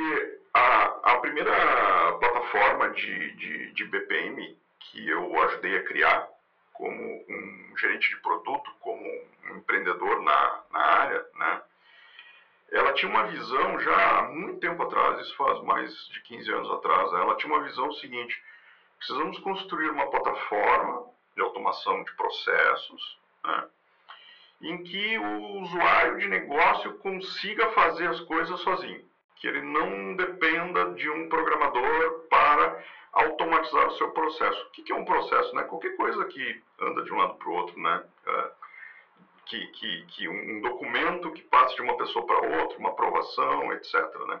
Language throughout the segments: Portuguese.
porque a, a primeira plataforma de, de, de BPM que eu ajudei a criar como um gerente de produto, como um empreendedor na, na área, né? Ela tinha uma visão já há muito tempo atrás, isso faz mais de 15 anos atrás, ela tinha uma visão seguinte, precisamos construir uma plataforma de automação de processos, né? em que o usuário de negócio consiga fazer as coisas sozinho, que ele não dependa de um programador para automatizar o seu processo. O que é um processo? Né? Qualquer coisa que anda de um lado para o outro, né? É, que, que, que um documento que passe de uma pessoa para outra, uma aprovação, etc. Né?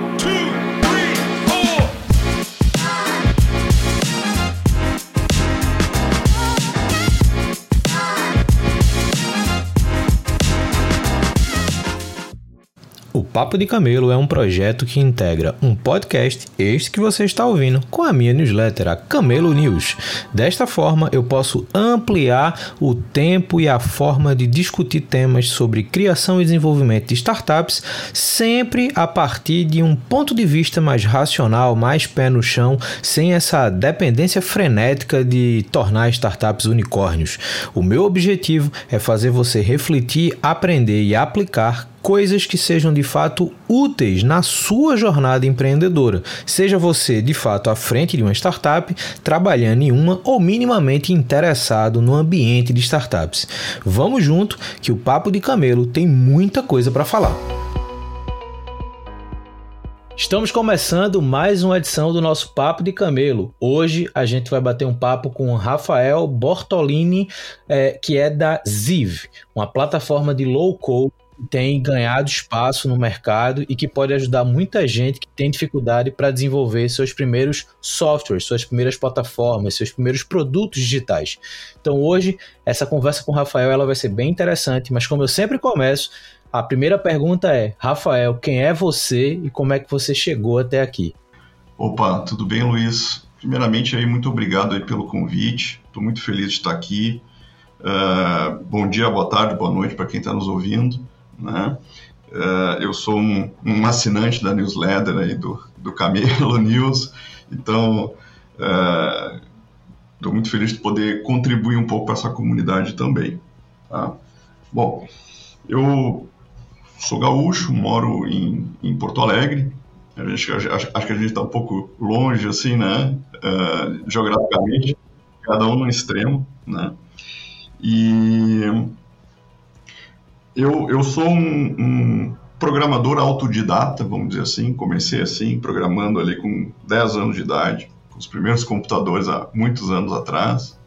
Papo de Camelo é um projeto que integra um podcast, este que você está ouvindo, com a minha newsletter, a Camelo News. Desta forma, eu posso ampliar o tempo e a forma de discutir temas sobre criação e desenvolvimento de startups, sempre a partir de um ponto de vista mais racional, mais pé no chão, sem essa dependência frenética de tornar startups unicórnios. O meu objetivo é fazer você refletir, aprender e aplicar coisas que sejam de fato úteis na sua jornada empreendedora. Seja você de fato à frente de uma startup, trabalhando em uma ou minimamente interessado no ambiente de startups. Vamos junto que o Papo de Camelo tem muita coisa para falar. Estamos começando mais uma edição do nosso Papo de Camelo. Hoje a gente vai bater um papo com Rafael Bortolini, é, que é da Ziv, uma plataforma de low code tem ganhado espaço no mercado e que pode ajudar muita gente que tem dificuldade para desenvolver seus primeiros softwares, suas primeiras plataformas, seus primeiros produtos digitais. Então hoje essa conversa com o Rafael ela vai ser bem interessante, mas como eu sempre começo, a primeira pergunta é: Rafael, quem é você e como é que você chegou até aqui? Opa, tudo bem, Luiz? Primeiramente aí muito obrigado aí pelo convite. Estou muito feliz de estar aqui. Uh, bom dia, boa tarde, boa noite para quem está nos ouvindo. Né? Uh, eu sou um, um, assinante da newsletter aí do, do Camelo News, então estou uh, muito feliz de poder contribuir um pouco para essa comunidade também. Tá? Bom, eu sou gaúcho, moro em, em Porto Alegre, a gente, acho, acho que a gente está um pouco longe, assim, né, uh, geograficamente, cada um no extremo, né, e eu, eu sou um, um, programador autodidata, vamos dizer assim. Comecei assim, programando ali com 10 anos de idade, com os primeiros computadores há muitos anos atrás.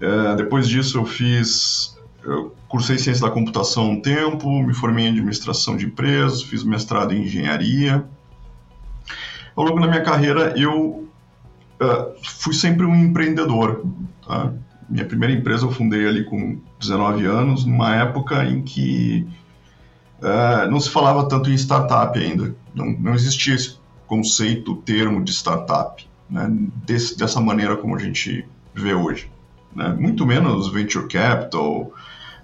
É, depois disso, eu fiz. Eu cursei ciência da computação um tempo, me formei em administração de empresas, fiz mestrado em engenharia. Ao longo da minha carreira, eu uh, fui sempre um empreendedor. Tá? minha primeira empresa eu fundei ali com 19 anos, numa época em que uh, não se falava tanto em startup ainda. Não, não existia esse conceito, termo de startup, né, dessa maneira como a gente vê hoje. Né? Muito menos venture capital,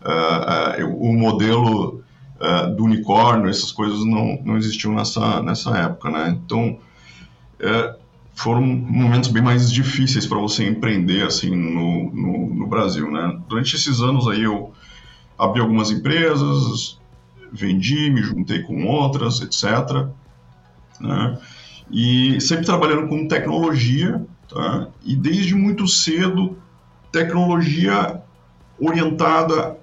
uh, uh, o modelo do unicórnio, essas coisas não, não existiam nessa, nessa época. Né? Então, foram momentos bem mais difíceis para você empreender assim no, no, no, Brasil, né? Durante esses anos aí eu abri algumas empresas, vendi, me juntei com outras, etc. Né? E sempre trabalhando com tecnologia, tá? E desde muito cedo tecnologia orientada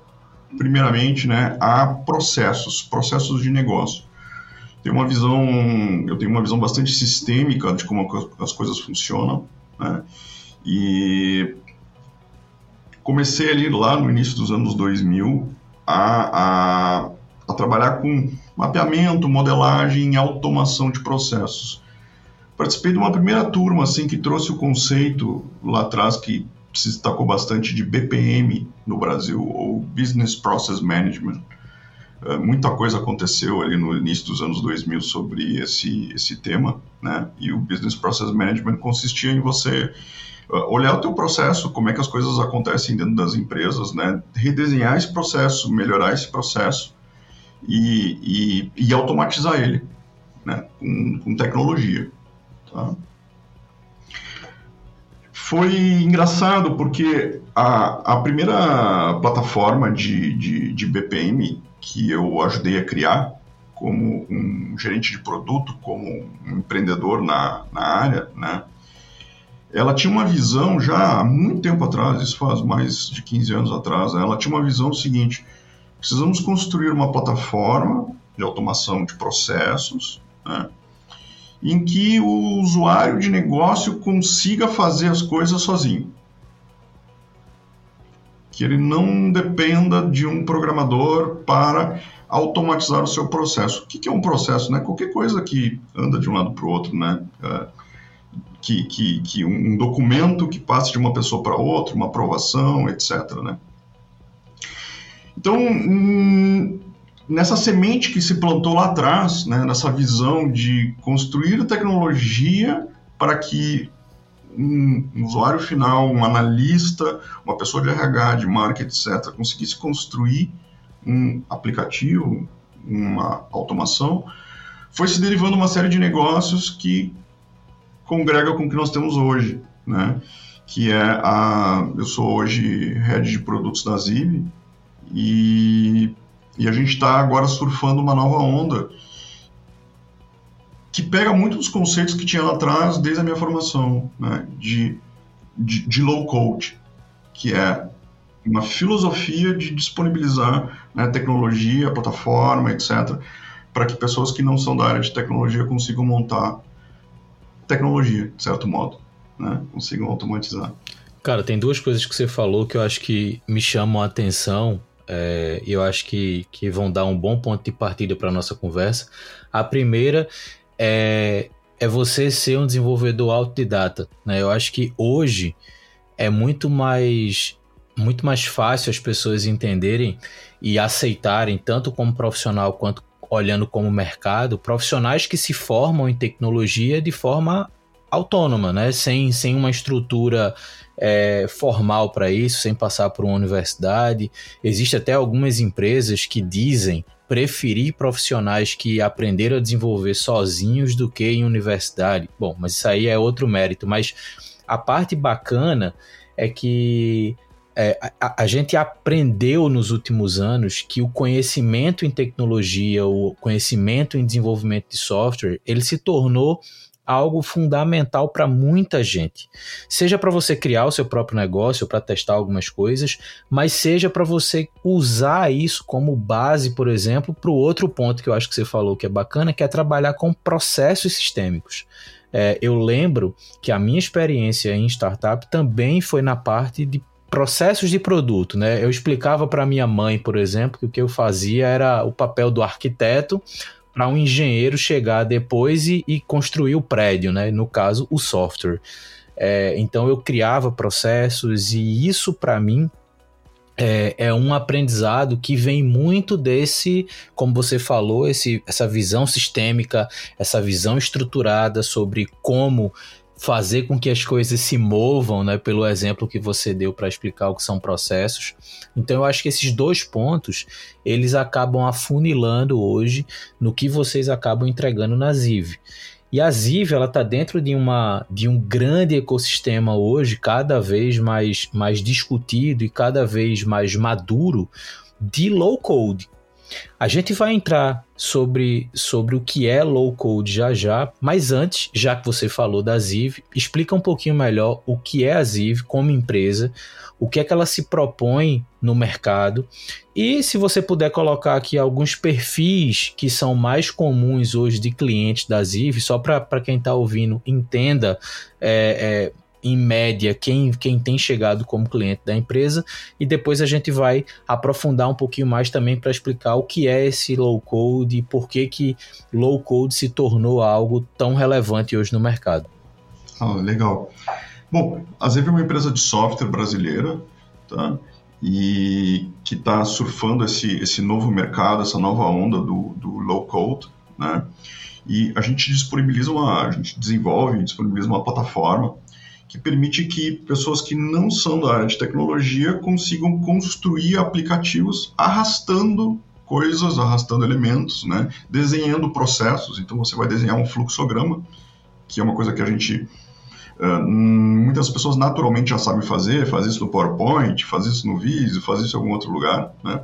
primeiramente, né, a processos, processos de negócio tenho uma visão, eu tenho uma visão bastante sistêmica de como as coisas funcionam, né? E comecei ali lá no início dos anos 2000 a, a, a trabalhar com mapeamento, modelagem e automação de processos. Participei de uma primeira turma assim que trouxe o conceito lá atrás que se destacou bastante de BPM no Brasil, ou Business Process Management. Uh, muita coisa aconteceu ali no início dos anos 2000 sobre esse, esse tema, né? E o Business Process Management consistia em você uh, olhar o teu processo, como é que as coisas acontecem dentro das empresas, né? Redesenhar esse processo, melhorar esse processo e, e, e automatizar ele, né? Com, com tecnologia, tá? Foi engraçado porque a, a primeira plataforma de, de, de BPM que eu ajudei a criar como um gerente de produto, como um empreendedor na, na área, né? Ela tinha uma visão já há muito tempo atrás, isso faz mais de 15 anos atrás, né? ela tinha uma visão seguinte, precisamos construir uma plataforma de automação de processos, né? em que o usuário de negócio consiga fazer as coisas sozinho. Que ele não dependa de um programador para automatizar o seu processo. O que é um processo? Né? Qualquer coisa que anda de um lado para o outro, né? É, que, que, que um documento que passe de uma pessoa para outra, uma aprovação, etc. Né? Então, hum, nessa semente que se plantou lá atrás, né, nessa visão de construir tecnologia para que um, usuário final, um analista, uma pessoa de RH, de marketing, etc., conseguisse construir um aplicativo, uma automação, foi se derivando uma série de negócios que congrega com o que nós temos hoje, né? Que é a, eu sou hoje head de produtos da Ziv e e a gente está agora surfando uma nova onda que pega muito dos conceitos que tinha lá atrás desde a minha formação, né, de, de, de, low code, que é uma filosofia de disponibilizar né, tecnologia, plataforma, etc., para que pessoas que não são da área de tecnologia consigam montar tecnologia, de certo modo, né, consigam automatizar. Cara, tem duas coisas que você falou que eu acho que me chamam a atenção é, eu acho que, que vão dar um bom ponto de partida para a nossa conversa. A primeira é, é você ser um desenvolvedor autodidata. Né? Eu acho que hoje é muito mais, muito mais fácil as pessoas entenderem e aceitarem, tanto como profissional quanto olhando como mercado, profissionais que se formam em tecnologia de forma autônoma, né? sem, sem uma estrutura é, formal para isso, sem passar por uma universidade. Existem até algumas empresas que dizem preferir profissionais que aprenderam a desenvolver sozinhos do que em universidade. Bom, mas isso aí é outro mérito. Mas a parte bacana é que é, a, a, gente aprendeu nos últimos anos que o conhecimento em tecnologia, o conhecimento em desenvolvimento de software, ele se tornou algo fundamental para muita gente. Seja para você criar o seu próprio negócio, para testar algumas coisas, mas seja para você usar isso como base, por exemplo, para o outro ponto que eu acho que você falou que é bacana, que é trabalhar com processos sistêmicos. É, eu lembro que a minha experiência em startup também foi na parte de processos de produto, né? Eu explicava para minha mãe, por exemplo, que o que eu fazia era o papel do arquiteto para um engenheiro chegar depois e, e, construir o prédio, né? No caso, o software. É, então eu criava processos e isso para mim é, é, um aprendizado que vem muito desse, como você falou, esse, essa visão sistêmica, essa visão estruturada sobre como fazer com que as coisas se movam, né, pelo exemplo que você deu para explicar o que são processos. Então eu acho que esses dois pontos, eles acabam afunilando hoje no que vocês acabam entregando na Ziv. E a Ziv, ela está dentro de, uma, de um grande ecossistema hoje, cada vez mais, mais discutido e cada vez mais maduro de low code. A gente vai entrar sobre, sobre o que é low code já já, mas antes, já que você falou da Ziv, explica um pouquinho melhor o que é a Ziv como empresa, o que é que ela se propõe no mercado e se você puder colocar aqui alguns perfis que são mais comuns hoje de clientes da Ziv, só para quem está ouvindo entenda é, é, em média, quem, quem tem chegado como cliente da empresa, e depois a gente vai aprofundar um pouquinho mais também para explicar o que é esse low code e por que, que low code se tornou algo tão relevante hoje no mercado. Oh, legal. Bom, a Zev é uma empresa de software brasileira, tá? E que está surfando esse, esse novo mercado, essa nova onda do, do low code, né? E a gente disponibiliza uma, a gente desenvolve, disponibiliza uma plataforma que permite que pessoas que não são da área de tecnologia consigam construir aplicativos arrastando coisas, arrastando elementos, né? desenhando processos. Então você vai desenhar um fluxograma, que é uma coisa que a gente Uh, muitas pessoas naturalmente já sabem fazer, faz isso no PowerPoint, faz isso no Visio, faz isso em algum outro lugar, né?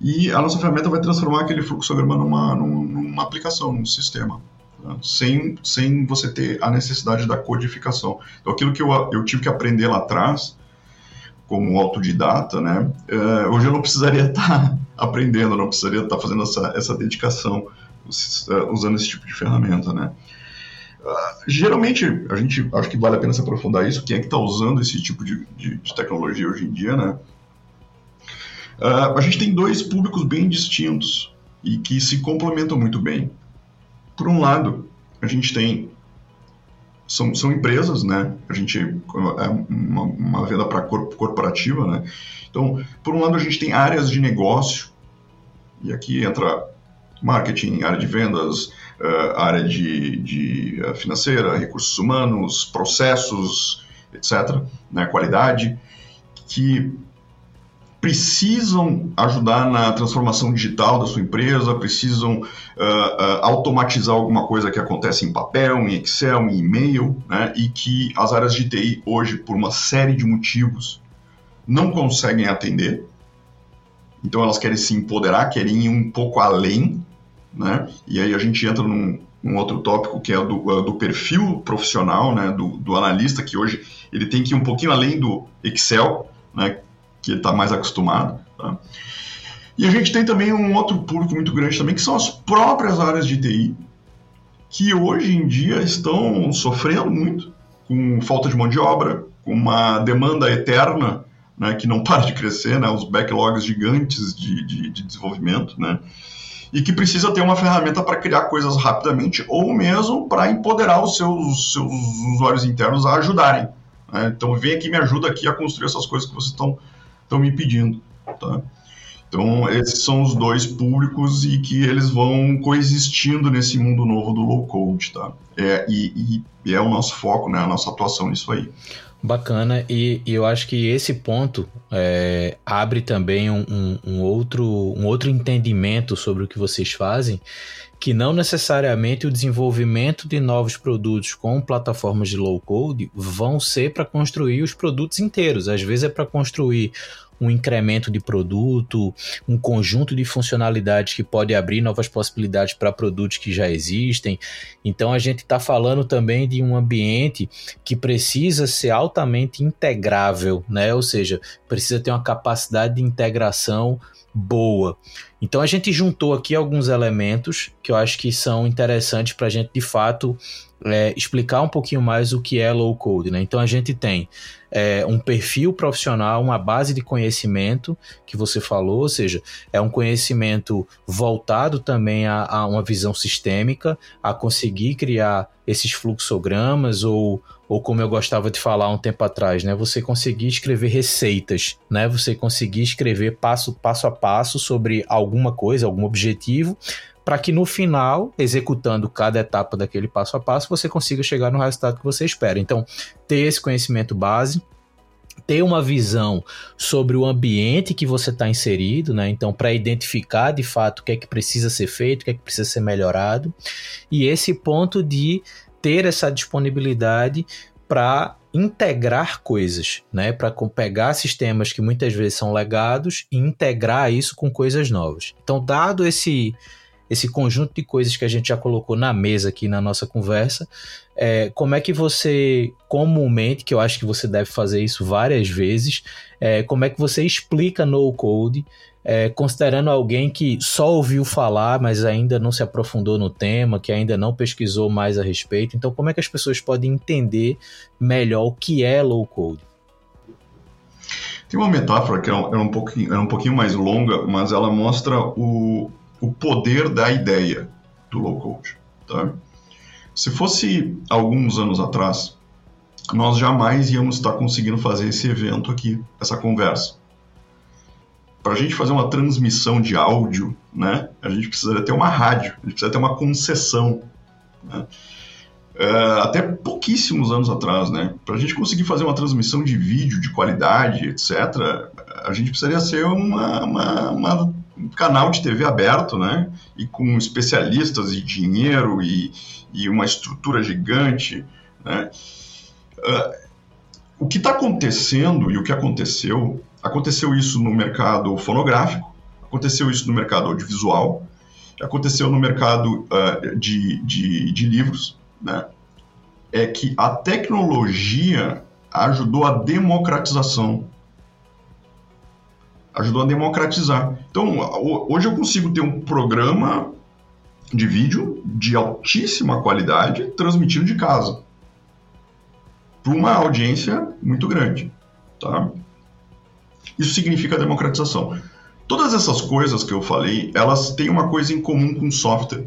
E a nossa ferramenta vai transformar aquele fluxograma numa, numa aplicação, num sistema, sem, sem você ter a necessidade da codificação. Então, aquilo que eu, eu tive que aprender lá atrás, como autodidata, né? Uh, hoje eu não precisaria estar aprendendo, não precisaria estar fazendo essa, essa dedicação usando esse tipo de ferramenta, né? Uh, geralmente, a gente acho que vale a pena se aprofundar isso. Quem é que está usando esse tipo de, de, de, tecnologia hoje em dia, né? Uh, a gente tem dois públicos bem distintos e que se complementam muito bem. Por um lado, a gente tem são, são empresas, né? A gente é uma, uma venda para corp, corporativa, né? Então, por um lado, a gente tem áreas de negócio e aqui entra marketing, área de vendas, uh, área de, de uh, financeira, recursos humanos, processos, etc., né, qualidade, que precisam ajudar na transformação digital da sua empresa, precisam uh, uh, automatizar alguma coisa que acontece em papel, em Excel, em e-mail, né, e que as áreas de TI hoje, por uma série de motivos, não conseguem atender. Então elas querem se empoderar, querem ir um pouco além, né? E aí a gente entra num, outro tópico que é do, do perfil profissional, né, do, do analista, que hoje ele tem que ir um pouquinho além do Excel, né, que está mais acostumado. Tá? E a gente tem também um outro público muito grande também, que são as próprias áreas de TI, que hoje em dia estão sofrendo muito com falta de mão de obra, com uma demanda eterna né, que não para de crescer, né, os backlogs gigantes de, de, de desenvolvimento, né, e que precisa ter uma ferramenta para criar coisas rapidamente ou mesmo para empoderar os seus, seus usuários internos a ajudarem. Né? Então, vem aqui me ajuda aqui a construir essas coisas que vocês estão estão me pedindo. Tá? Então, esses são os dois públicos e que eles vão coexistindo nesse mundo novo do low code. Tá? É, e, e é o nosso foco, né, a nossa atuação nisso aí. Bacana, e, e, eu acho que esse ponto é, abre também um, um, um, outro, um outro entendimento sobre o que vocês fazem, que não necessariamente o desenvolvimento de novos produtos com plataformas de low code vão ser para construir os produtos inteiros. Às vezes é para construir um incremento de produto, um conjunto de funcionalidades que pode abrir novas possibilidades para produtos que já existem. Então a gente está falando também de um ambiente que precisa ser altamente integrável, né? Ou seja, precisa ter uma capacidade de integração boa. Então a gente juntou aqui alguns elementos que eu acho que são interessantes para a gente de fato é, explicar um pouquinho mais o que é low code. Né? Então a gente tem é, um perfil profissional, uma base de conhecimento que você falou, ou seja, é um conhecimento voltado também a, a uma visão sistêmica, a conseguir criar esses fluxogramas ou, ou como eu gostava de falar um tempo atrás, né? Você conseguir escrever receitas, né? Você conseguir escrever passo, passo a passo sobre alguma coisa, algum objetivo, para que no final, executando cada etapa daquele passo a passo, você consiga chegar no resultado que você espera. Então, ter esse conhecimento base, ter uma visão sobre o ambiente que você está inserido, né? Então, para identificar de fato o que é que precisa ser feito, o que é que precisa ser melhorado, e esse ponto de ter essa disponibilidade para integrar coisas, né? Para pegar sistemas que muitas vezes são legados e integrar isso com coisas novas. Então, dado esse esse conjunto de coisas que a gente já colocou na mesa aqui na nossa conversa. É, como é que você, comumente, que eu acho que você deve fazer isso várias vezes, é, como é que você explica no code, é, considerando alguém que só ouviu falar, mas ainda não se aprofundou no tema, que ainda não pesquisou mais a respeito. Então, como é que as pessoas podem entender melhor o que é low code? Tem uma metáfora que é um, é pouquinho, é um pouquinho mais longa, mas ela mostra o, o poder da ideia do low code. Tá? Se fosse alguns anos atrás, nós jamais íamos estar conseguindo fazer esse evento aqui, essa conversa. Para a gente fazer uma transmissão de áudio, né, a gente precisaria ter uma rádio, a gente precisa ter uma concessão. Né? Uh, até pouquíssimos anos atrás, né? Para a gente conseguir fazer uma transmissão de vídeo de qualidade, etc., a gente precisaria ser uma, uma, uma, um canal de TV aberto, né? E com especialistas e dinheiro e, e uma estrutura gigante, né? Uh, o que está acontecendo e o que aconteceu, aconteceu isso no mercado fonográfico, aconteceu isso no mercado audiovisual, aconteceu no mercado uh, de, de, de livros, né, é que a tecnologia ajudou a democratização. Ajudou a democratizar. Então, hoje eu consigo ter um programa de vídeo de altíssima qualidade transmitido de casa para uma audiência muito grande. Tá? Isso significa democratização. Todas essas coisas que eu falei, elas têm uma coisa em comum com software,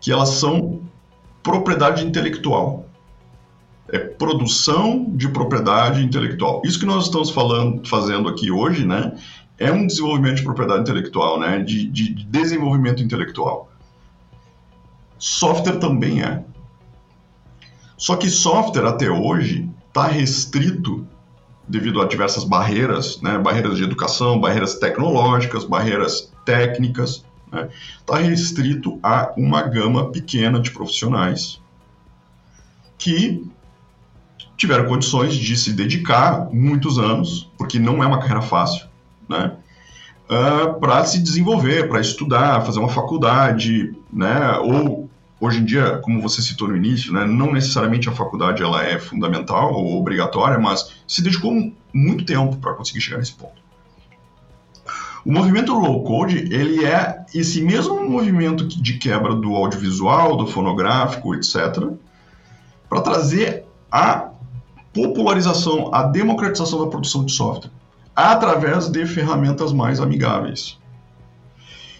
que elas são propriedade intelectual. É produção de propriedade intelectual. Isso que nós estamos falando, fazendo aqui hoje, né, é um desenvolvimento de propriedade intelectual, né, de, de desenvolvimento intelectual. Software também é. Só que software até hoje está restrito devido a diversas barreiras, né, barreiras de educação, barreiras tecnológicas, barreiras técnicas, está né? Tá restrito a uma gama pequena de profissionais que tiveram condições de se dedicar muitos anos, porque não é uma carreira fácil, né? Uh, ah, para se desenvolver, para estudar, fazer uma faculdade, né? Ou hoje em dia, como você citou no início, né? Não necessariamente a faculdade ela é fundamental ou obrigatória, mas se dedicou muito tempo para conseguir chegar nesse ponto. O movimento low code, ele é esse mesmo movimento de quebra do audiovisual, do fonográfico, etc., para trazer a popularização, a democratização da produção de software através de ferramentas mais amigáveis.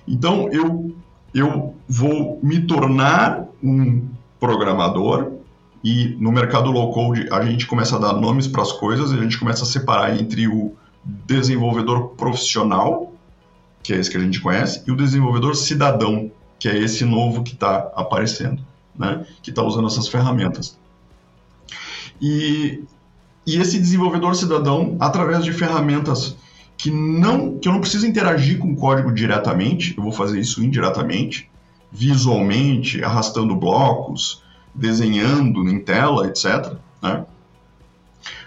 Então, eu, eu vou me tornar um programador e no mercado low code a gente começa a dar nomes para as coisas e a gente começa a separar entre o desenvolvedor profissional, que é esse que a gente conhece, e o desenvolvedor cidadão, que é esse novo que está aparecendo, né? que está usando essas ferramentas. E, e esse desenvolvedor cidadão, através de ferramentas que não que eu não preciso interagir com o código diretamente, eu vou fazer isso indiretamente, visualmente, arrastando blocos, desenhando em tela, etc. Né?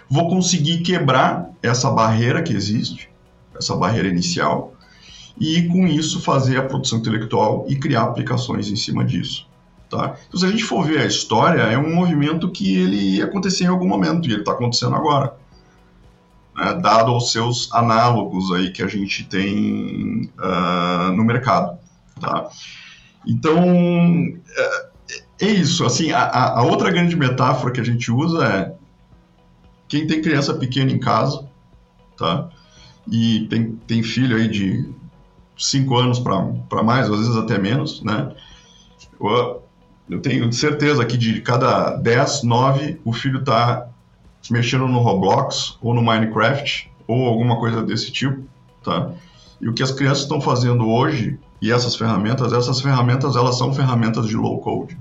vou conseguir quebrar essa barreira que existe, essa barreira inicial, e com isso fazer a produção intelectual e criar aplicações em cima disso. Tá? Então, se a gente for ver a história, é um movimento que ele ia acontecer em algum momento, e ele está acontecendo agora. Né? Dado os seus análogos aí que a gente tem uh, no mercado. Tá? Então, é, é isso. Assim, a, a outra grande metáfora que a gente usa é quem tem criança pequena em casa, tá? E tem, tem filho aí de 5 anos para mais, às vezes até menos, né? Eu, eu tenho certeza que de cada 10, 9, o filho está mexendo no Roblox ou no Minecraft ou alguma coisa desse tipo, tá? E o que as crianças estão fazendo hoje e essas ferramentas, essas ferramentas elas são ferramentas de low code.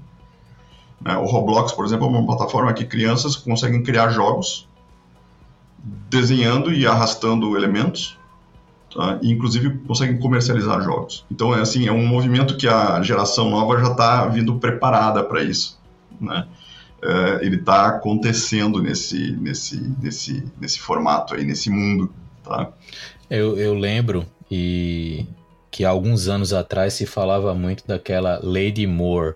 Né? O Roblox, por exemplo, é uma plataforma que crianças conseguem criar jogos desenhando e arrastando elementos, tá? e inclusive conseguem comercializar jogos. Então é assim, é um movimento que a geração nova já está vindo preparada para isso, né? É, ele está acontecendo nesse, nesse, nesse, nesse formato aí, nesse mundo, tá? Eu, eu lembro e que alguns anos atrás se falava muito daquela Lady Moore,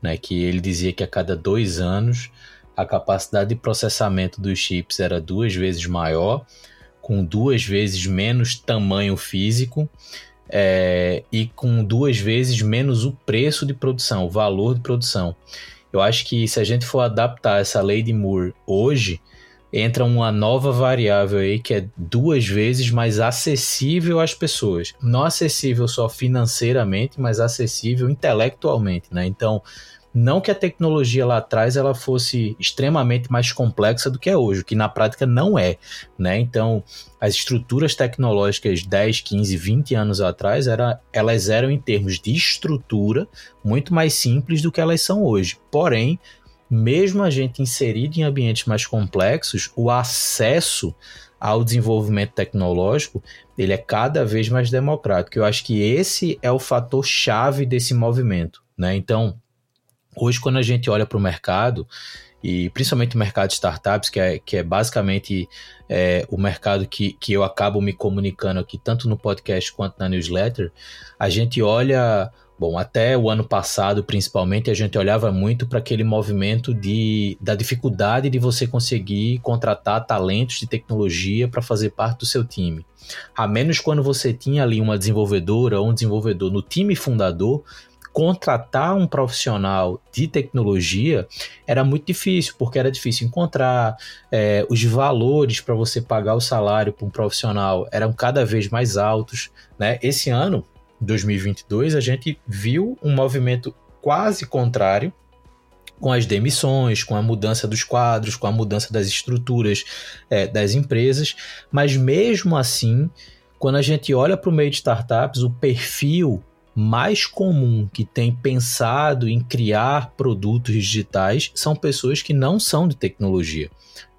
né? Que ele dizia que a cada dois anos a capacidade de processamento dos chips era duas vezes maior, com duas vezes menos tamanho físico é, e com duas vezes menos o preço de produção, o valor de produção. Eu acho que se a gente for adaptar essa lei de Moore hoje, entra uma nova variável aí que é duas vezes mais acessível às pessoas. Não acessível só financeiramente, mas acessível intelectualmente, né? Então, Não que a tecnologia lá atrás ela fosse extremamente mais complexa do que é hoje, que na prática não é, né? Então, as estruturas tecnológicas 10, 15, 20 anos atrás, era, elas eram em termos de estrutura muito mais simples do que elas são hoje. Porém, mesmo a gente inserido em ambientes mais complexos, o acesso ao desenvolvimento tecnológico, ele é cada vez mais democrático. Eu acho que esse é o fator chave desse movimento, né? Então, hoje quando a gente olha para o mercado, e principalmente o mercado de startups, que é, que é basicamente é, o mercado que, que eu acabo me comunicando aqui, tanto no podcast quanto na newsletter, a gente olha. Bom, até o ano passado, principalmente, a gente olhava muito para aquele movimento de, da dificuldade de você conseguir contratar talentos de tecnologia para fazer parte do seu time. A menos quando você tinha ali uma desenvolvedora ou um desenvolvedor no time fundador, contratar um profissional de tecnologia era muito difícil, porque era difícil encontrar, é, os valores para você pagar o salário para um profissional eram cada vez mais altos. Né? Esse ano, 2022, a gente viu um movimento quase contrário com as demissões, com a mudança dos quadros, com a mudança das estruturas é, das empresas, mas mesmo assim, quando a gente olha para o meio de startups, o perfil mais comum que tem pensado em criar produtos digitais são pessoas que não são de tecnologia.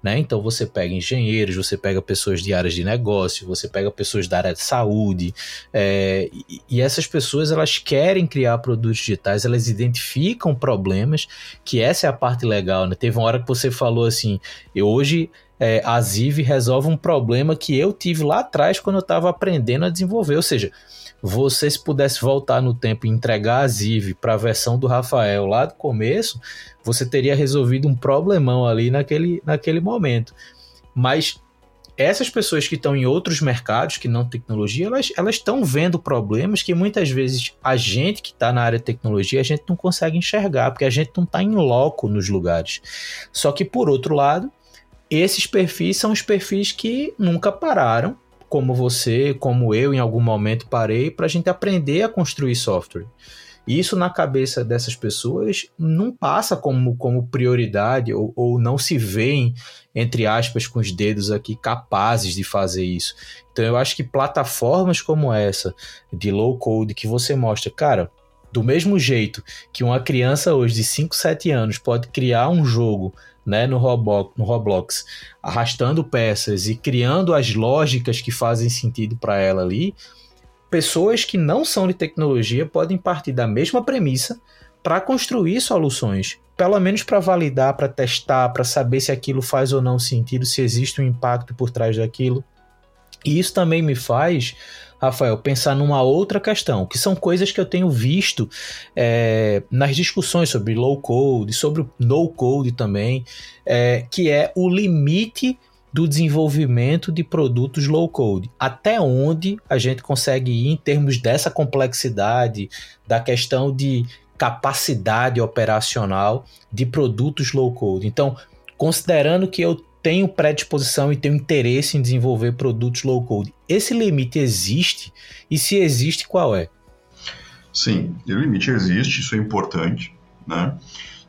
Né? Então você pega engenheiros, você pega pessoas de áreas de negócio, você pega pessoas da área de saúde, é, e, essas pessoas elas querem criar produtos digitais, elas identificam problemas, que essa é a parte legal. Né? Teve uma hora que você falou assim, eu hoje é, a Ziv resolve um problema que eu tive lá atrás quando eu estava aprendendo a desenvolver, ou seja, você se pudesse voltar no tempo e entregar a Ziv para a versão do Rafael lá do começo, você teria resolvido um problemão ali naquele, naquele momento. Mas essas pessoas que estão em outros mercados que não tecnologia, elas estão vendo problemas que muitas vezes a gente que está na área de tecnologia, a gente não consegue enxergar, porque a gente não está em loco nos lugares. Só que, por outro lado, esses perfis são os perfis que nunca pararam como você, como eu, em algum momento parei para a gente aprender a construir software. Isso na cabeça dessas pessoas não passa como, como prioridade ou, ou não se veem, entre aspas, com os dedos aqui, capazes de fazer isso. Então eu acho que plataformas como essa, de low code, que você mostra, cara, do mesmo jeito que uma criança hoje de 5, 7 anos pode criar um jogo né, no, Roblox, no Roblox, arrastando peças e criando as lógicas que fazem sentido para ela ali, pessoas que não são de tecnologia podem partir da mesma premissa para construir soluções, pelo menos para validar, para testar, para saber se aquilo faz ou não sentido, se existe um impacto por trás daquilo. E isso também me faz Rafael, pensar numa outra questão, que são coisas que eu tenho visto é, nas discussões sobre low code, sobre no code também, é, que é o limite do desenvolvimento de produtos low code. Até onde a gente consegue ir em termos dessa complexidade, da questão de capacidade operacional de produtos low code. Então, considerando que eu tenho predisposição e tenho interesse em desenvolver produtos low code. Esse limite existe e se existe, qual é? Sim, o limite existe, isso é importante, né?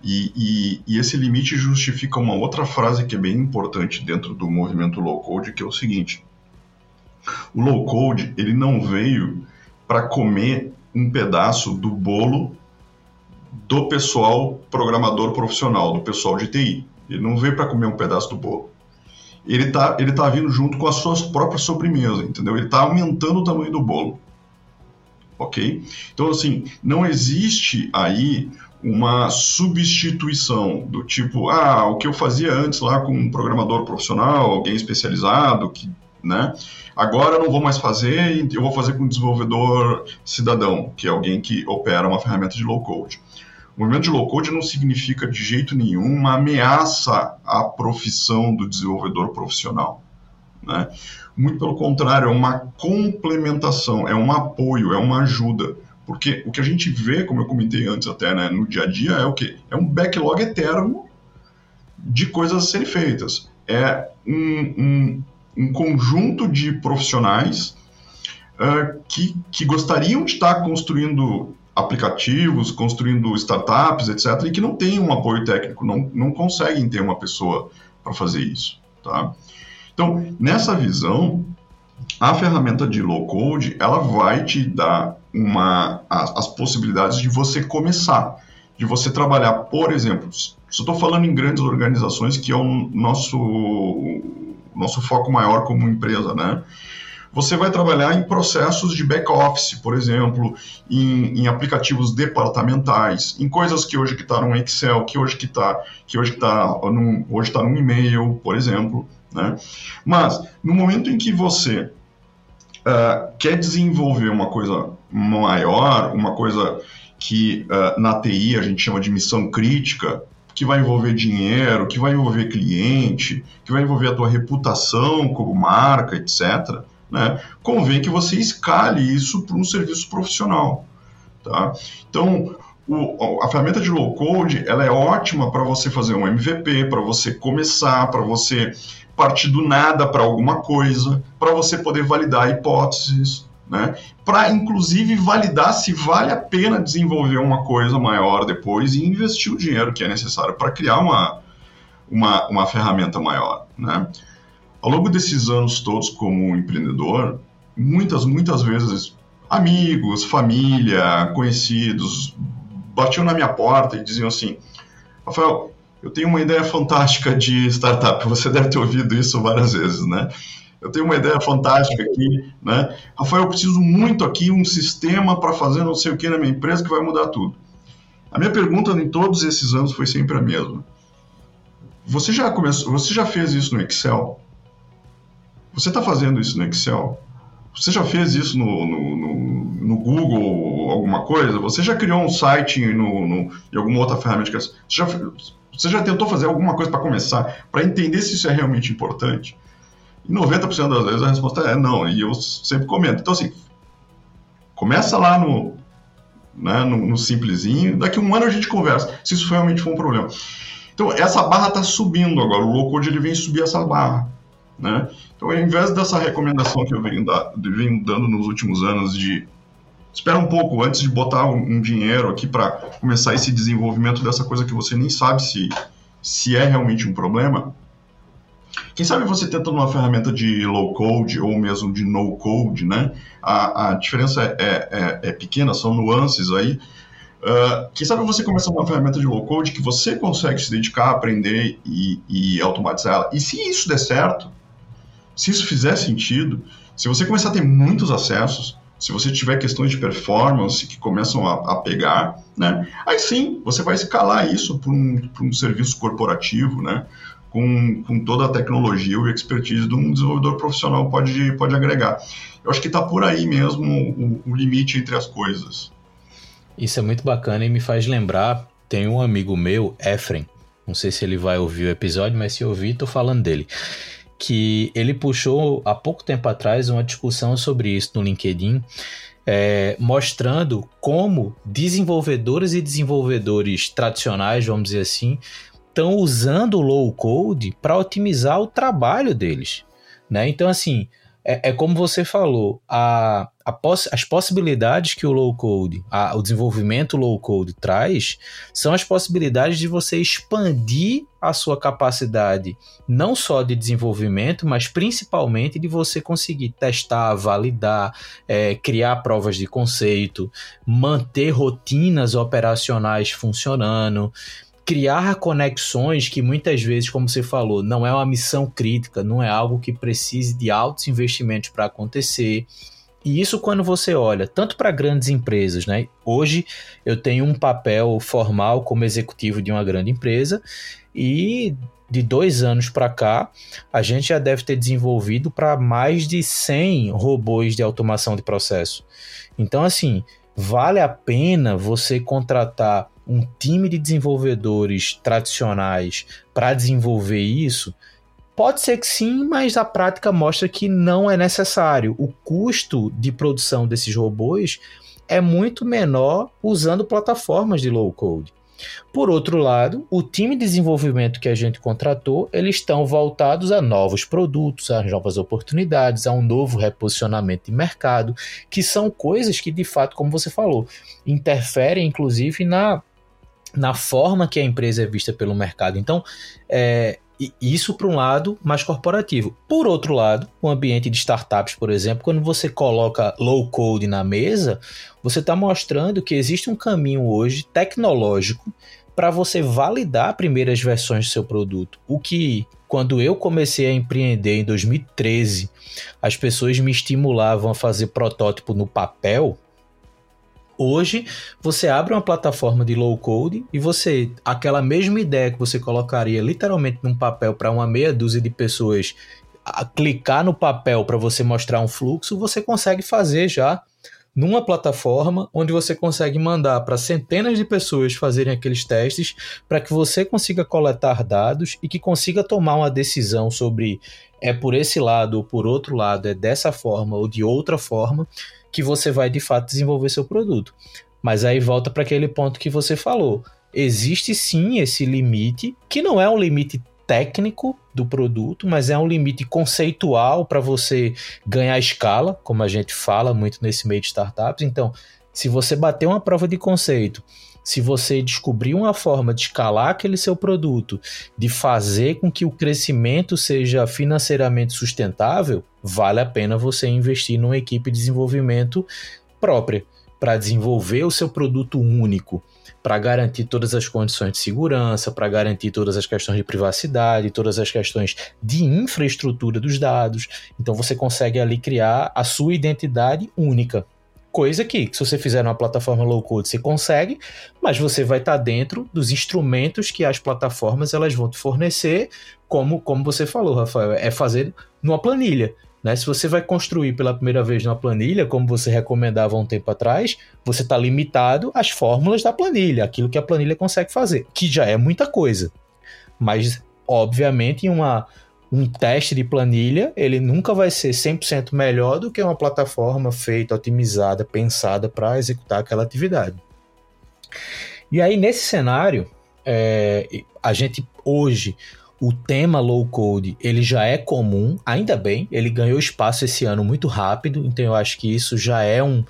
E, e, e, esse limite justifica uma outra frase que é bem importante dentro do movimento low code, que é o seguinte: o low code ele não veio para comer um pedaço do bolo do pessoal programador profissional, do pessoal de TI. Ele não veio para comer um pedaço do bolo. Ele está ele tá vindo junto com as suas próprias sobremesas, entendeu? Ele está aumentando o tamanho do bolo. Ok? Então, assim, não existe aí uma substituição do tipo, ah, o que eu fazia antes lá com um programador profissional, alguém especializado, que, né? Agora eu não vou mais fazer, eu vou fazer com um desenvolvedor cidadão, que é alguém que opera uma ferramenta de low code. O movimento de low code não significa de jeito nenhum uma ameaça à profissão do desenvolvedor profissional. Né? Muito pelo contrário, é uma complementação, é um apoio, é uma ajuda. Porque o que a gente vê, como eu comentei antes até né, no dia a dia, é o quê? É um backlog eterno de coisas a serem feitas. É um, um, um conjunto de profissionais uh, que, que gostariam de estar construindo aplicativos, construindo startups, etc., e que não tem um apoio técnico, não, não conseguem ter uma pessoa para fazer isso. Tá? Então, nessa visão, a ferramenta de low code ela vai te dar uma, as, as possibilidades de você começar, de você trabalhar, por exemplo, se eu estou falando em grandes organizações, que é o nosso, nosso foco maior como empresa, né? Você vai trabalhar em processos de back-office, por exemplo, em, em, aplicativos departamentais, em coisas que hoje está no Excel, que hoje está que hoje está num, hoje tá num e-mail, por exemplo. Né? Mas no momento em que você uh, quer desenvolver uma coisa maior, uma coisa que uh, na TI a gente chama de missão crítica, que vai envolver dinheiro, que vai envolver cliente, que vai envolver a tua reputação como marca, etc né, convém que você escale isso para um serviço profissional. Tá? Então, o, a ferramenta de low code ela é ótima para você fazer um MVP, para você começar, para você partir do nada para alguma coisa, para você poder validar hipóteses, né? para inclusive validar se vale a pena desenvolver uma coisa maior depois e investir o dinheiro que é necessário para criar uma, uma, uma ferramenta maior. Né? Ao longo desses anos todos como empreendedor, muitas, muitas vezes amigos, família, conhecidos batiam na minha porta e diziam assim: Rafael, eu tenho uma ideia fantástica de startup. Você deve ter ouvido isso várias vezes, né? Eu tenho uma ideia fantástica aqui, né? Rafael, eu preciso muito aqui um sistema para fazer não sei o que na minha empresa que vai mudar tudo. A minha pergunta em todos esses anos foi sempre a mesma. Você já começou, você já fez isso no Excel? Você está fazendo isso no Excel? Você já fez isso no, no, no, no, Google, alguma coisa? Você já criou um site no, no, em alguma outra ferramenta? Você já, você já tentou fazer alguma coisa para começar, para entender se isso é realmente importante? E 90% das vezes a resposta é não, e eu sempre comento. Então, assim, começa lá no, né, no, no simplesinho, daqui a um ano a gente conversa, se isso realmente for um problema. Então, essa barra está subindo agora, o low code ele vem subir essa barra. Né? Então, ao invés dessa recomendação que eu venho, da, venho dando nos últimos anos de espera um pouco antes de botar um, um dinheiro aqui para começar esse desenvolvimento dessa coisa que você nem sabe se, se é realmente um problema. Quem sabe você tenta uma ferramenta de low code ou mesmo de no code, né? A, a diferença é, é, é pequena, são nuances aí. Uh, quem sabe você começa uma ferramenta de low code que você consegue se dedicar a aprender e, e automatizar ela. E se isso der certo, se isso fizer sentido, se você começar a ter muitos acessos, se você tiver questões de performance que começam a, a pegar, né, aí sim você vai escalar isso para um, um serviço corporativo, né, com, com toda a tecnologia e expertise de um desenvolvedor profissional pode, pode agregar. Eu acho que está por aí mesmo o, o limite entre as coisas. Isso é muito bacana e me faz lembrar, tem um amigo meu, Efren, não sei se ele vai ouvir o episódio, mas se ouvir, estou falando dele que ele puxou há pouco tempo atrás uma discussão sobre isso no LinkedIn, é, mostrando como desenvolvedores e desenvolvedores tradicionais, vamos dizer assim, estão usando o low code para otimizar o trabalho deles. Né? Então, assim, é, é como você falou, a, a poss as possibilidades que o low code, a, o desenvolvimento low code traz, são as possibilidades de você expandir a sua capacidade, não só de desenvolvimento, mas principalmente de você conseguir testar, validar, é, criar provas de conceito, manter rotinas operacionais funcionando criar conexões que muitas vezes, como você falou, não é uma missão crítica, não é algo que precise de altos investimentos para acontecer. E isso quando você olha tanto para grandes empresas, né? Hoje eu tenho um papel formal como executivo de uma grande empresa e de dois anos para cá a gente já deve ter desenvolvido para mais de 100 robôs de automação de processo. Então assim vale a pena você contratar um time de desenvolvedores tradicionais para desenvolver isso? Pode ser que sim, mas a prática mostra que não é necessário. O custo de produção desses robôs é muito menor usando plataformas de low code. Por outro lado, o time de desenvolvimento que a gente contratou, eles estão voltados a novos produtos, a novas oportunidades, a um novo reposicionamento de mercado, que são coisas que, de fato, como você falou, interferem inclusive na, na forma que a empresa é vista pelo mercado. Então, é, isso para um lado mais corporativo. Por outro lado, o ambiente de startups, por exemplo, quando você coloca low code na mesa, você está mostrando que existe um caminho hoje tecnológico para você validar primeiras versões do seu produto. O que, quando eu comecei a empreender em 2013, as pessoas me estimulavam a fazer protótipo no papel, Hoje, você abre uma plataforma de low code e você, aquela mesma ideia que você colocaria literalmente num papel para uma meia dúzia de pessoas clicar no papel para você mostrar um fluxo, você consegue fazer já numa plataforma onde você consegue mandar para centenas de pessoas fazerem aqueles testes para que você consiga coletar dados e que consiga tomar uma decisão sobre é por esse lado ou por outro lado, é dessa forma ou de outra forma que você vai de fato desenvolver seu produto. Mas aí volta para aquele ponto que você falou. Existe sim esse limite, que não é um limite técnico do produto, mas é um limite conceitual para você ganhar escala, como a gente fala muito nesse meio de startups. Então, se você bater uma prova de conceito, se você descobrir uma forma de escalar aquele seu produto, de fazer com que o crescimento seja financeiramente sustentável, vale a pena você investir numa equipe de desenvolvimento própria para desenvolver o seu produto único, para garantir todas as condições de segurança, para garantir todas as questões de privacidade, todas as questões de infraestrutura dos dados. Então você consegue ali criar a sua identidade única. Coisa que, se você fizer uma plataforma low code, você consegue, mas você vai estar tá dentro dos instrumentos que as plataformas elas vão te fornecer, como, como você falou, Rafael, é fazer numa planilha. Né? Se você vai construir pela primeira vez numa planilha, como você recomendava um tempo atrás, você está limitado às fórmulas da planilha, aquilo que a planilha consegue fazer, que já é muita coisa. Mas, obviamente, em uma, um teste de planilha, ele nunca vai ser 100% melhor do que uma plataforma feita, otimizada, pensada para executar aquela atividade. E aí, nesse cenário, é, a gente hoje o tema low code ele já é comum, ainda bem, ele ganhou espaço esse ano muito rápido, então eu acho que isso já é um,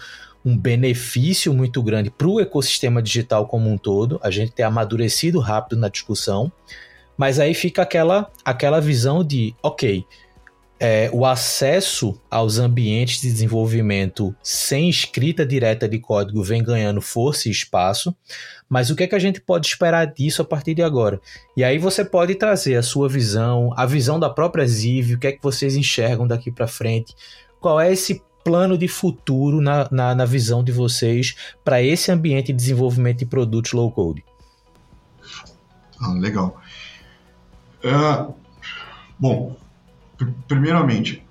um benefício muito grande para o ecossistema digital como um todo, a gente ter amadurecido rápido na discussão, mas aí fica aquela, aquela visão de, ok, é, o acesso aos ambientes de desenvolvimento sem escrita direta de código vem ganhando força e espaço, mas o que é que a gente pode esperar disso a partir de agora? E aí você pode trazer a sua visão, a visão da própria Ziv, o que é que vocês enxergam daqui para frente, qual é esse plano de futuro na, na, na visão de vocês para esse ambiente de desenvolvimento de produtos low code? Ah, legal. Uh, bom, primeiramente,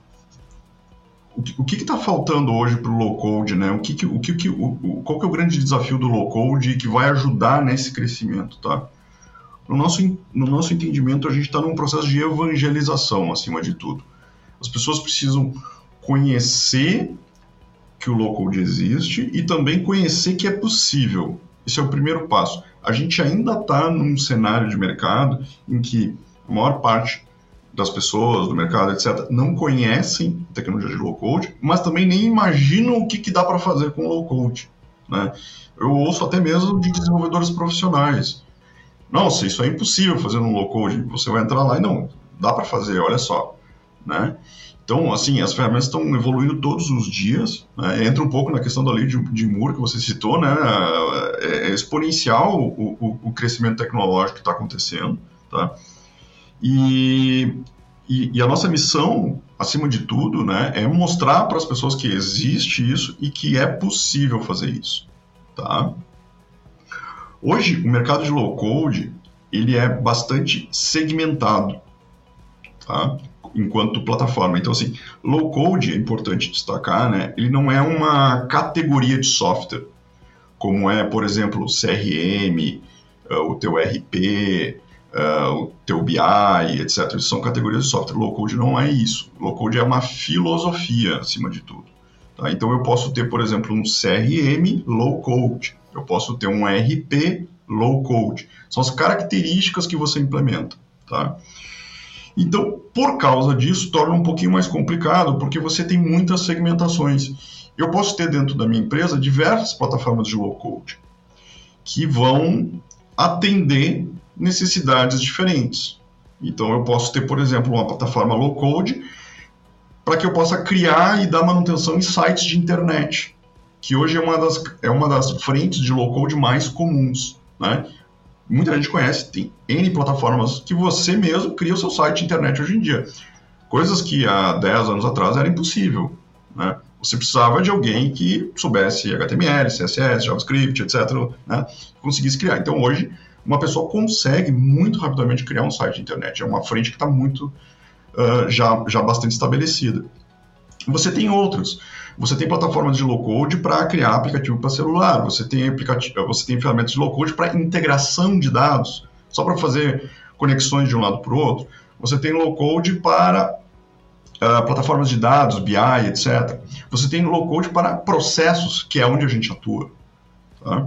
o que está faltando hoje para o low code, né? O que, o que, que o, qual que é o grande desafio do low code que vai ajudar nesse crescimento, tá? No nosso, no nosso entendimento, a gente está num processo de evangelização, acima de tudo. As pessoas precisam conhecer que o low code existe e também conhecer que é possível. Esse é o primeiro passo. A gente ainda está num cenário de mercado em que a maior parte das pessoas, do mercado, etc., não conhecem tecnologia de low code, mas também nem imaginam o que, que dá para fazer com low code. Né? Eu ouço até mesmo de desenvolvedores profissionais. Nossa, isso é impossível fazer no low code. Você vai entrar lá e não, dá para fazer, olha só. Né? Então, assim, as ferramentas estão evoluindo todos os dias. Né? Entra um pouco na questão da lei de, de Moore que você citou, né? É, é exponencial o, o, o crescimento tecnológico que está acontecendo. Tá? E, e, e, a nossa missão, acima de tudo, né, é mostrar para as pessoas que existe isso e que é possível fazer isso. Tá? Hoje, o mercado de low code ele é bastante segmentado, tá? enquanto plataforma. Então, assim, low code é importante destacar, né? Ele não é uma categoria de software, como é, por exemplo, o CRM, eh, o teu RP, uh, o teu BI, etc. São categorias de software. Low code não é isso. Low code é uma filosofia, acima de tudo. Tá? Então eu posso ter, por exemplo, um CRM low code. Eu posso ter um RP low code. São as características que você implementa, tá? Então, por causa disso, torna um pouquinho mais complicado, porque você tem muitas segmentações. Eu posso ter dentro da minha empresa diversas plataformas de low code que vão atender necessidades diferentes. Então, eu posso ter, por exemplo, uma plataforma low code para que eu possa criar e dar manutenção em sites de internet, que hoje é uma das, é uma das frentes de low code mais comuns. Né? Muita gente conhece, tem N plataformas que você mesmo cria o seu site de internet hoje em dia. Coisas que há 10 anos atrás era impossível. Né? Você precisava de alguém que soubesse HTML, CSS, JavaScript, etc., né? conseguisse criar. Então hoje, uma pessoa consegue muito rapidamente criar um site de internet. É uma frente que está muito uh, já, já bastante estabelecida. Você tem outros. Você tem plataformas de low-code para criar aplicativo para celular. Você tem, aplicativo, você tem ferramentas de low-code para integração de dados, só para fazer conexões de um lado para o outro. Você tem low-code para uh, plataformas de dados, BI, etc. Você tem low-code para processos, que é onde a gente atua. Tá?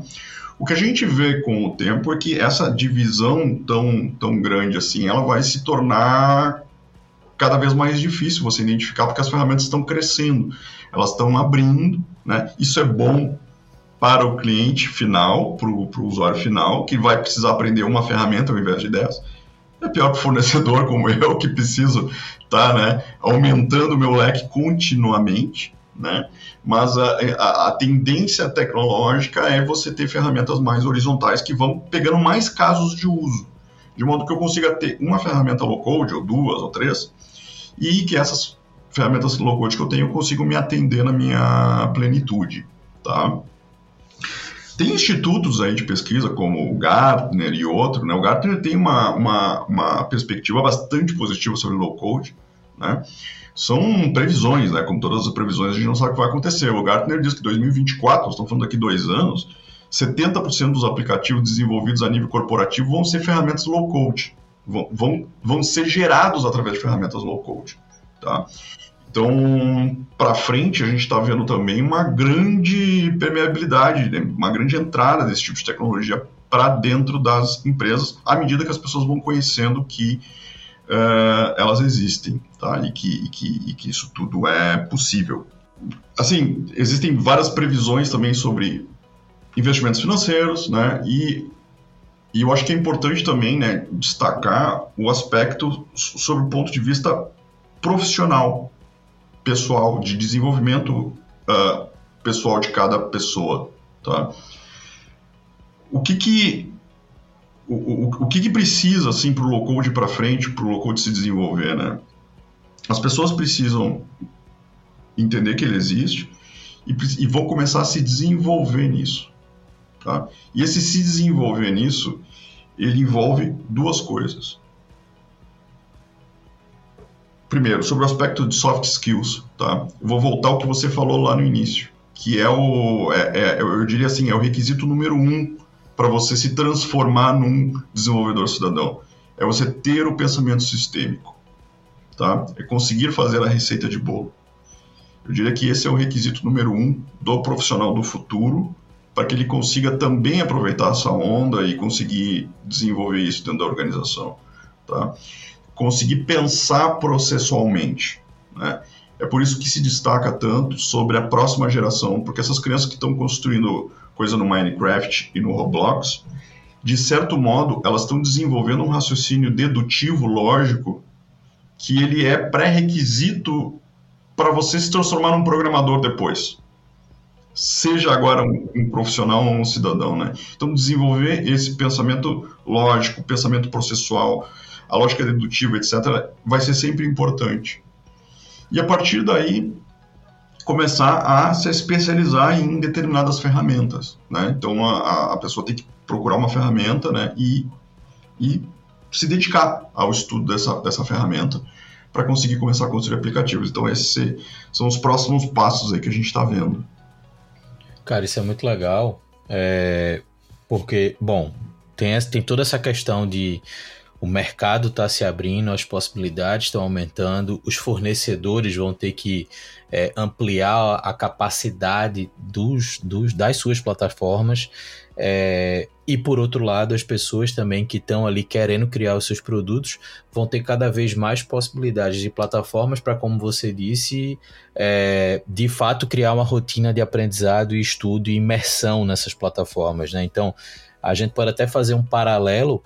O que a gente vê com o tempo é que essa divisão tão, tão grande assim, ela vai se tornar cada vez mais difícil você identificar porque as ferramentas estão crescendo, elas estão abrindo, né? Isso é bom para o cliente final, para o usuário final, que vai precisar aprender uma ferramenta ao invés de 10. É pior para o fornecedor como eu, que preciso estar tá, né, aumentando o meu leque continuamente. Né? Mas a, a, a, tendência tecnológica é você ter ferramentas mais horizontais que vão pegando mais casos de uso, de modo que eu consiga ter uma ferramenta low code, ou duas, ou três, e que essas ferramentas low code que eu tenho consigam me atender na minha plenitude, tá? Tem institutos aí de pesquisa como o Gartner e outro, né? O Gartner tem uma, uma, uma perspectiva bastante positiva sobre low code, né? São previsões, né? Como todas as previsões, a gente não sabe o que vai acontecer. O Gartner diz que 2024, nós estamos falando daqui dois anos, 70% dos aplicativos desenvolvidos a nível corporativo vão ser ferramentas low code vão, vão, vão ser gerados através de ferramentas low code. Tá? Então, para frente, a gente está vendo também uma grande permeabilidade, né? uma grande entrada desse tipo de tecnologia para dentro das empresas, à medida que as pessoas vão conhecendo que uh, elas existem tá? e, que, e, que, e que isso tudo é possível. Assim, existem várias previsões também sobre investimentos financeiros, né? E e eu acho que é importante também né, destacar o aspecto sobre o ponto de vista profissional, pessoal, de desenvolvimento uh, pessoal de cada pessoa. Tá? O que que o, o, o que, que precisa assim para o low code para frente, para o low code se desenvolver, né? As pessoas precisam entender que ele existe e, e vão começar a se desenvolver nisso. Tá? E esse se desenvolver nisso, ele envolve duas coisas. Primeiro, sobre o aspecto de soft skills, tá? Eu vou voltar ao que você falou lá no início, que é o, é, é, eu diria assim, é o requisito número um para você se transformar num desenvolvedor cidadão. É você ter o pensamento sistêmico, tá? É conseguir fazer a receita de bolo. Eu diria que esse é o requisito número um do profissional do futuro para que ele consiga também aproveitar essa onda e conseguir desenvolver isso dentro da organização. Tá? Conseguir pensar processualmente. Né? É por isso que se destaca tanto sobre a próxima geração, porque essas crianças que estão construindo coisa no Minecraft e no Roblox, de certo modo, elas estão desenvolvendo um raciocínio dedutivo, lógico, que ele é pré-requisito para você se transformar num programador depois seja agora um, um, profissional ou um cidadão, né? Então, desenvolver esse pensamento lógico, pensamento processual, a lógica dedutiva, etc., vai ser sempre importante. E a partir daí, começar a se especializar em determinadas ferramentas, né? Então, a, a pessoa tem que procurar uma ferramenta, né? E, e se dedicar ao estudo dessa, dessa ferramenta para conseguir começar a construir aplicativos. Então, esses são os próximos passos aí que a gente está vendo. Cara, isso é muito legal. É, porque, bom, tem, tem toda essa questão de o mercado está se abrindo, as possibilidades estão aumentando, os fornecedores vão ter que é, ampliar a capacidade dos, dos, das suas plataformas. É, e por outro lado, as pessoas também que estão ali querendo criar os seus produtos vão ter cada vez mais possibilidades de plataformas para, como você disse, é, de fato criar uma rotina de aprendizado e estudo e imersão nessas plataformas. Né? Então, a gente pode até fazer um paralelo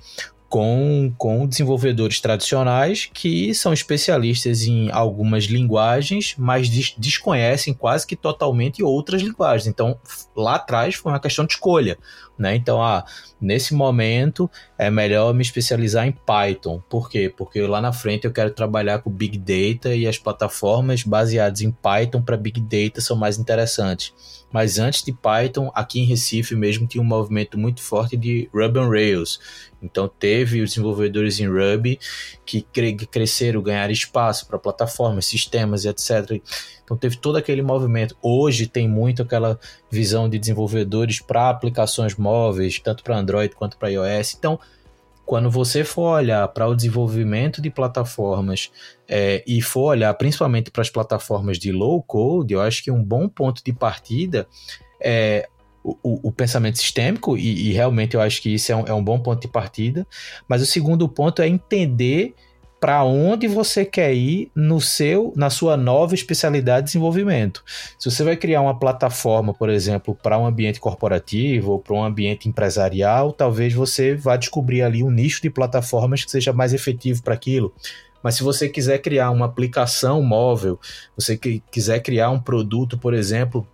com, com desenvolvedores tradicionais que são especialistas em algumas linguagens, mas des desconhecem quase que totalmente outras linguagens. Então, lá atrás foi uma questão de escolha. Né? Então, ah, nesse momento é melhor me especializar em Python. Por quê? Porque lá na frente eu quero trabalhar com Big Data e as plataformas baseadas em Python para Big Data são mais interessantes. Mas antes de Python, aqui em Recife mesmo tinha um movimento muito forte de Ruby on Rails. Então teve os desenvolvedores em Ruby que cresceram, ganharam espaço para plataformas, sistemas e etc. Então teve todo aquele movimento. Hoje tem muito aquela visão de desenvolvedores para aplicações móveis, tanto para Android quanto para iOS. Então, quando você for olhar para o desenvolvimento de plataformas é, e for olhar principalmente para as plataformas de low code, eu acho que um bom ponto de partida é o, o, pensamento sistêmico, e, e, realmente eu acho que isso é um, é um bom ponto de partida. Mas o segundo ponto é entender para onde você quer ir no seu, na sua nova especialidade de desenvolvimento. Se você vai criar uma plataforma, por exemplo, para um ambiente corporativo ou para um ambiente empresarial, talvez você vá descobrir ali um nicho de plataformas que seja mais efetivo para aquilo. Mas se você quiser criar uma aplicação móvel, você quiser criar um produto, por exemplo,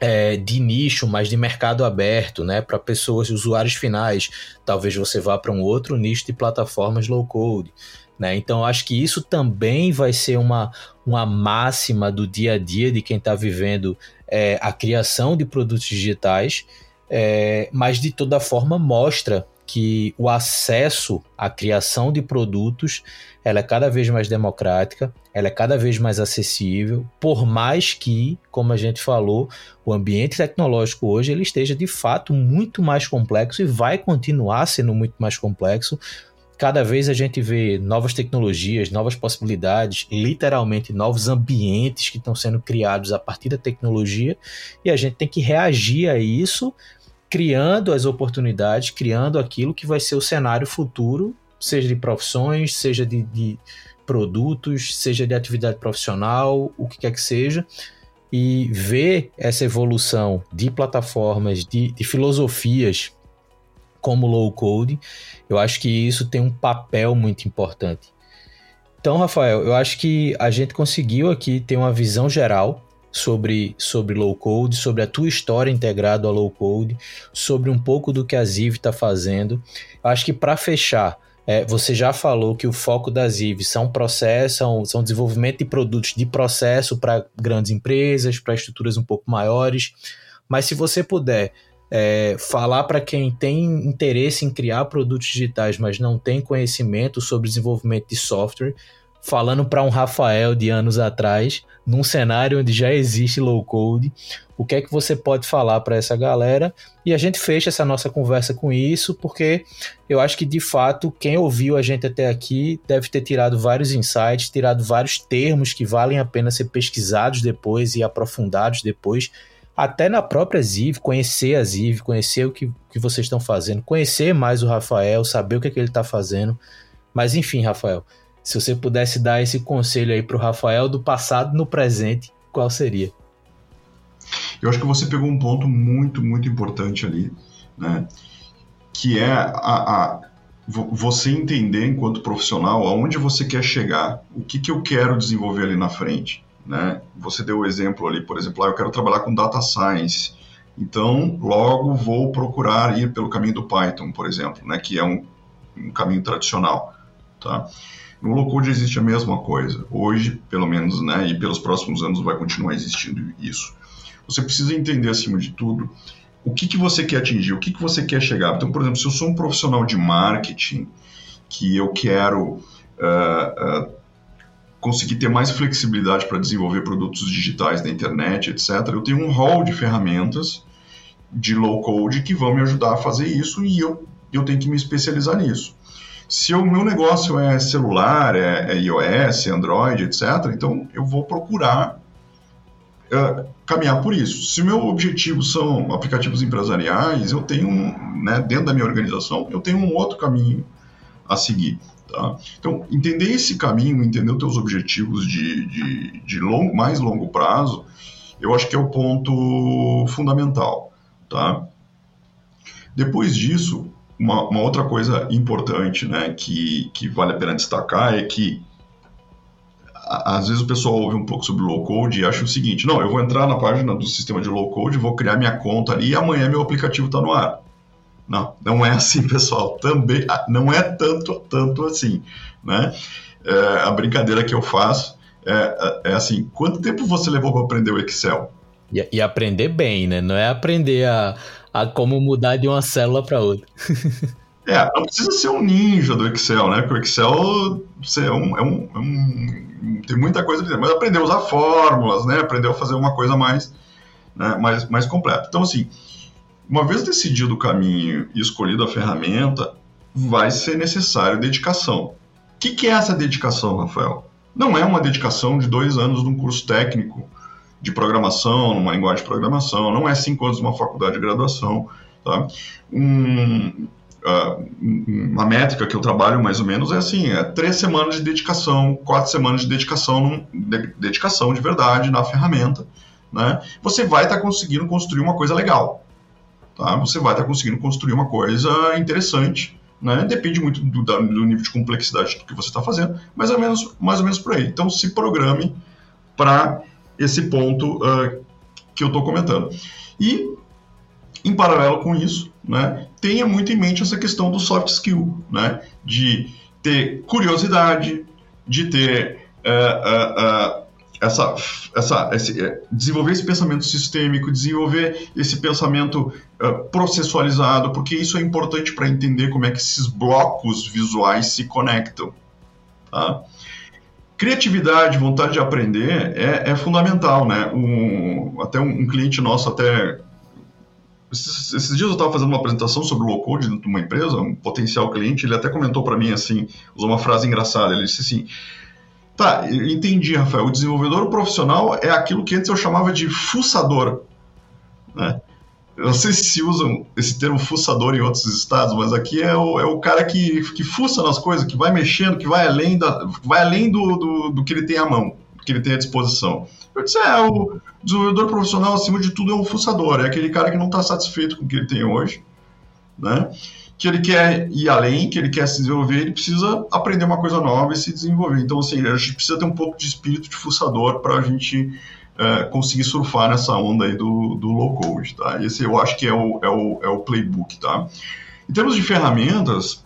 é, de nicho, mas de mercado aberto, né, para pessoas, usuários finais. Talvez você vá para um outro nicho de plataformas low code. Né? Então, acho que isso também vai ser uma, uma máxima do dia a dia de quem está vivendo é, a criação de produtos digitais, é, mas de toda forma mostra que o acesso à criação de produtos ela é cada vez mais democrática, ela é cada vez mais acessível, por mais que, como a gente falou, o ambiente tecnológico hoje ele esteja de fato muito mais complexo e vai continuar sendo muito mais complexo. Cada vez a gente vê novas tecnologias, novas possibilidades, literalmente novos ambientes que estão sendo criados a partir da tecnologia, e a gente tem que reagir a isso criando as oportunidades, criando aquilo que vai ser o cenário futuro, seja de profissões, seja de, de produtos, seja de atividade profissional, o que quer que seja, e ver essa evolução de plataformas, de, de filosofias como low code, eu acho que isso tem um papel muito importante. Então, Rafael, eu acho que a gente conseguiu aqui ter uma visão geral sobre, sobre low code, sobre a tua história integrada ao low code, sobre um pouco do que a Ziv está fazendo. Eu acho que para fechar, é, você já falou que o foco da Ziv são processos, são, são desenvolvimento de produtos de processo para grandes empresas, para estruturas um pouco maiores. Mas se você puder é, falar para quem tem interesse em criar produtos digitais, mas não tem conhecimento sobre desenvolvimento de software, falando para um Rafael de anos atrás, num cenário onde já existe low code, o que é que você pode falar para essa galera? E a gente fecha essa nossa conversa com isso, porque eu acho que de fato quem ouviu a gente até aqui deve ter tirado vários insights, tirado vários termos que valem a pena ser pesquisados depois e aprofundados depois. Até na própria Ziv, conhecer a Ziv, conhecer o que, que vocês estão fazendo, conhecer mais o Rafael, saber o que, é que ele está fazendo. Mas enfim, Rafael, se você pudesse dar esse conselho aí para o Rafael do passado no presente, qual seria? Eu acho que você pegou um ponto muito, muito importante ali, né? Que é a, a você entender enquanto profissional aonde você quer chegar, o que, que eu quero desenvolver ali na frente. Né? Você deu o exemplo ali, por exemplo, ah, eu quero trabalhar com data science, então logo vou procurar ir pelo caminho do Python, por exemplo, né? que é um, um caminho tradicional. Tá? No low code existe a mesma coisa. Hoje, pelo menos, né, e pelos próximos anos vai continuar existindo isso. Você precisa entender, acima de tudo, o que, que você quer atingir, o que, que você quer chegar. Então, por exemplo, se eu sou um profissional de marketing, que eu quero uh, uh, conseguir ter mais flexibilidade para desenvolver produtos digitais na internet, etc., eu tenho um hall de ferramentas de low code que vão me ajudar a fazer isso e eu, eu tenho que me especializar nisso. Se o meu negócio é celular, é, é iOS, Android, etc., então eu vou procurar uh, caminhar por isso. Se o meu objetivo são aplicativos empresariais, eu tenho, né, dentro da minha organização, eu tenho um outro caminho a seguir. Tá? Então, entender esse caminho, entender os teus objetivos de, de, de longo, mais longo prazo, eu acho que é o ponto fundamental. Tá? Depois disso, uma, uma, outra coisa importante né, que, que vale a pena destacar é que às vezes o pessoal ouve um pouco sobre low code e acha o seguinte: não, eu vou entrar na página do sistema de low code, vou criar minha conta ali e amanhã meu aplicativo está no ar. Não, não é assim, pessoal. Também ah, não é tanto, tanto assim, né? É, a brincadeira que eu faço é, é, assim: quanto tempo você levou para aprender o Excel? E, e, aprender bem, né? Não é aprender a, a como mudar de uma célula para outra. é, não precisa ser um ninja do Excel, né? Porque o Excel você é um, é um, é um tem muita coisa, mas aprender a usar fórmulas, né? Aprender a fazer uma coisa mais, né? mais, mais completa. Então, assim, uma vez decidido o caminho e escolhido a ferramenta, vai ser necessário dedicação. O que, que é essa dedicação, Rafael? Não é uma dedicação de dois anos de um curso técnico de programação, numa linguagem de programação, não é cinco anos uma faculdade de graduação. Tá? Um, uh, uma métrica que eu trabalho mais ou menos é assim: é três semanas de dedicação, quatro semanas de dedicação, num, de, dedicação de verdade na ferramenta. Né? Você vai estar tá conseguindo construir uma coisa legal tá? você vai estar conseguindo construir uma coisa interessante. Né? Depende muito do, do nível de complexidade que você está fazendo, mas é menos, mais ou menos por aí. Então, se programe para esse ponto uh, que eu estou comentando. E, em paralelo com isso, né, tenha muito em mente essa questão do soft skill, né, de ter curiosidade, de ter uh, uh, essa, essa, esse, é, desenvolver esse pensamento sistêmico, desenvolver esse pensamento uh, processualizado, porque isso é importante para entender como é que esses blocos visuais se conectam. Tá? Criatividade, vontade de aprender é, é fundamental, né? Um, até um, um, cliente nosso, até esses, esses dias eu estava fazendo uma apresentação sobre o low code dentro de uma empresa, um potencial cliente, ele até comentou para mim assim, usou uma frase engraçada, ele disse assim Tá, entendi, Rafael. O desenvolvedor profissional é aquilo que antes eu chamava de fuçador. Né? Eu não sei se usam esse termo fuçador em outros estados, mas aqui é o, é o cara que, que fuça nas coisas, que vai mexendo, que vai além, da, vai além do, do, do que ele tem à mão, do que ele tem à disposição. Eu disse, é, o desenvolvedor profissional, acima de tudo, é um fuçador, é aquele cara que não está satisfeito com o que ele tem hoje, né? Que ele quer ir além, que ele quer se desenvolver, ele precisa aprender uma coisa nova e se desenvolver. Então, assim, a gente precisa ter um pouco de espírito de fuçador para a gente é, conseguir surfar nessa onda aí do, do low code, tá? Esse eu acho que é o, é o, é o playbook, tá? Em termos de ferramentas,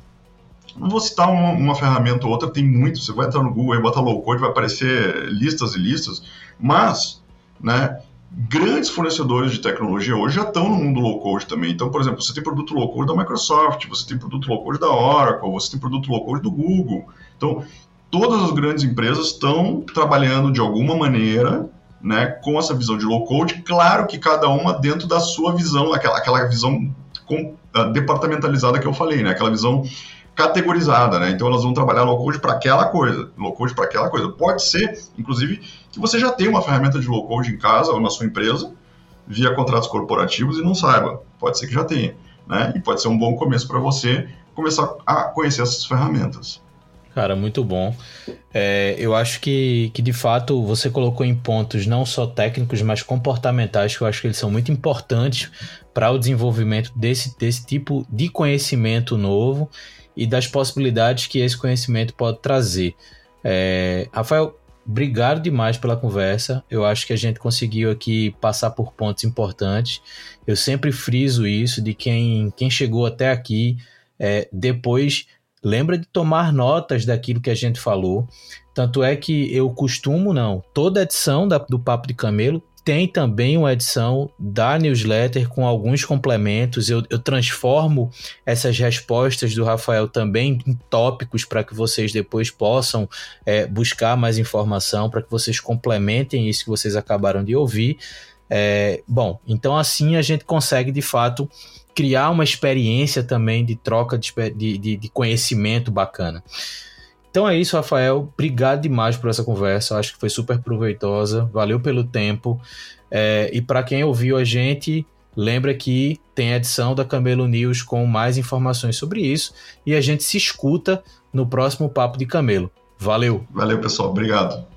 não vou citar uma, uma, ferramenta ou outra, tem muito. Você vai entrar no Google e bota low code, vai aparecer listas e listas, mas, né, grandes fornecedores de tecnologia hoje já estão no mundo low code também. Então, por exemplo, você tem produto low code da Microsoft, você tem produto low code da Oracle, você tem produto low code do Google. Então, todas as grandes empresas estão trabalhando de alguma maneira né, com essa visão de low code, claro que cada uma dentro da sua visão, aquela, aquela visão com, uh, departamentalizada que eu falei, né, aquela visão categorizada, né? Então elas vão trabalhar low code para aquela coisa, low code para aquela coisa. Pode ser, inclusive, que você já tenha uma ferramenta de low code em casa ou na sua empresa via contratos corporativos e não saiba. Pode ser que já tenha, né? E pode ser um bom começo para você começar a conhecer essas ferramentas. Cara, muito bom. É, eu acho que, que de fato você colocou em pontos não só técnicos, mas comportamentais, que eu acho que eles são muito importantes para o desenvolvimento desse, desse tipo de conhecimento novo e das possibilidades que esse conhecimento pode trazer. É, Rafael, obrigado demais pela conversa. Eu acho que a gente conseguiu aqui passar por pontos importantes. Eu sempre friso isso de quem, quem chegou até aqui, é, depois lembra de tomar notas daquilo que a gente falou. Tanto é que eu costumo, não, toda edição da, do Papo de Camelo tem também uma edição da newsletter com alguns complementos. Eu, eu transformo essas respostas do Rafael também em tópicos para que vocês depois possam é, buscar mais informação, para que vocês complementem isso que vocês acabaram de ouvir. É, bom, então assim a gente consegue de fato criar uma experiência também de troca de, de, de conhecimento bacana. Então é isso, Rafael. Obrigado demais por essa conversa. Acho que foi super proveitosa. Valeu pelo tempo. É, e para quem ouviu a gente, lembra que tem a edição da Camelo News com mais informações sobre isso. E a gente se escuta no próximo Papo de Camelo. Valeu. Valeu, pessoal. Obrigado.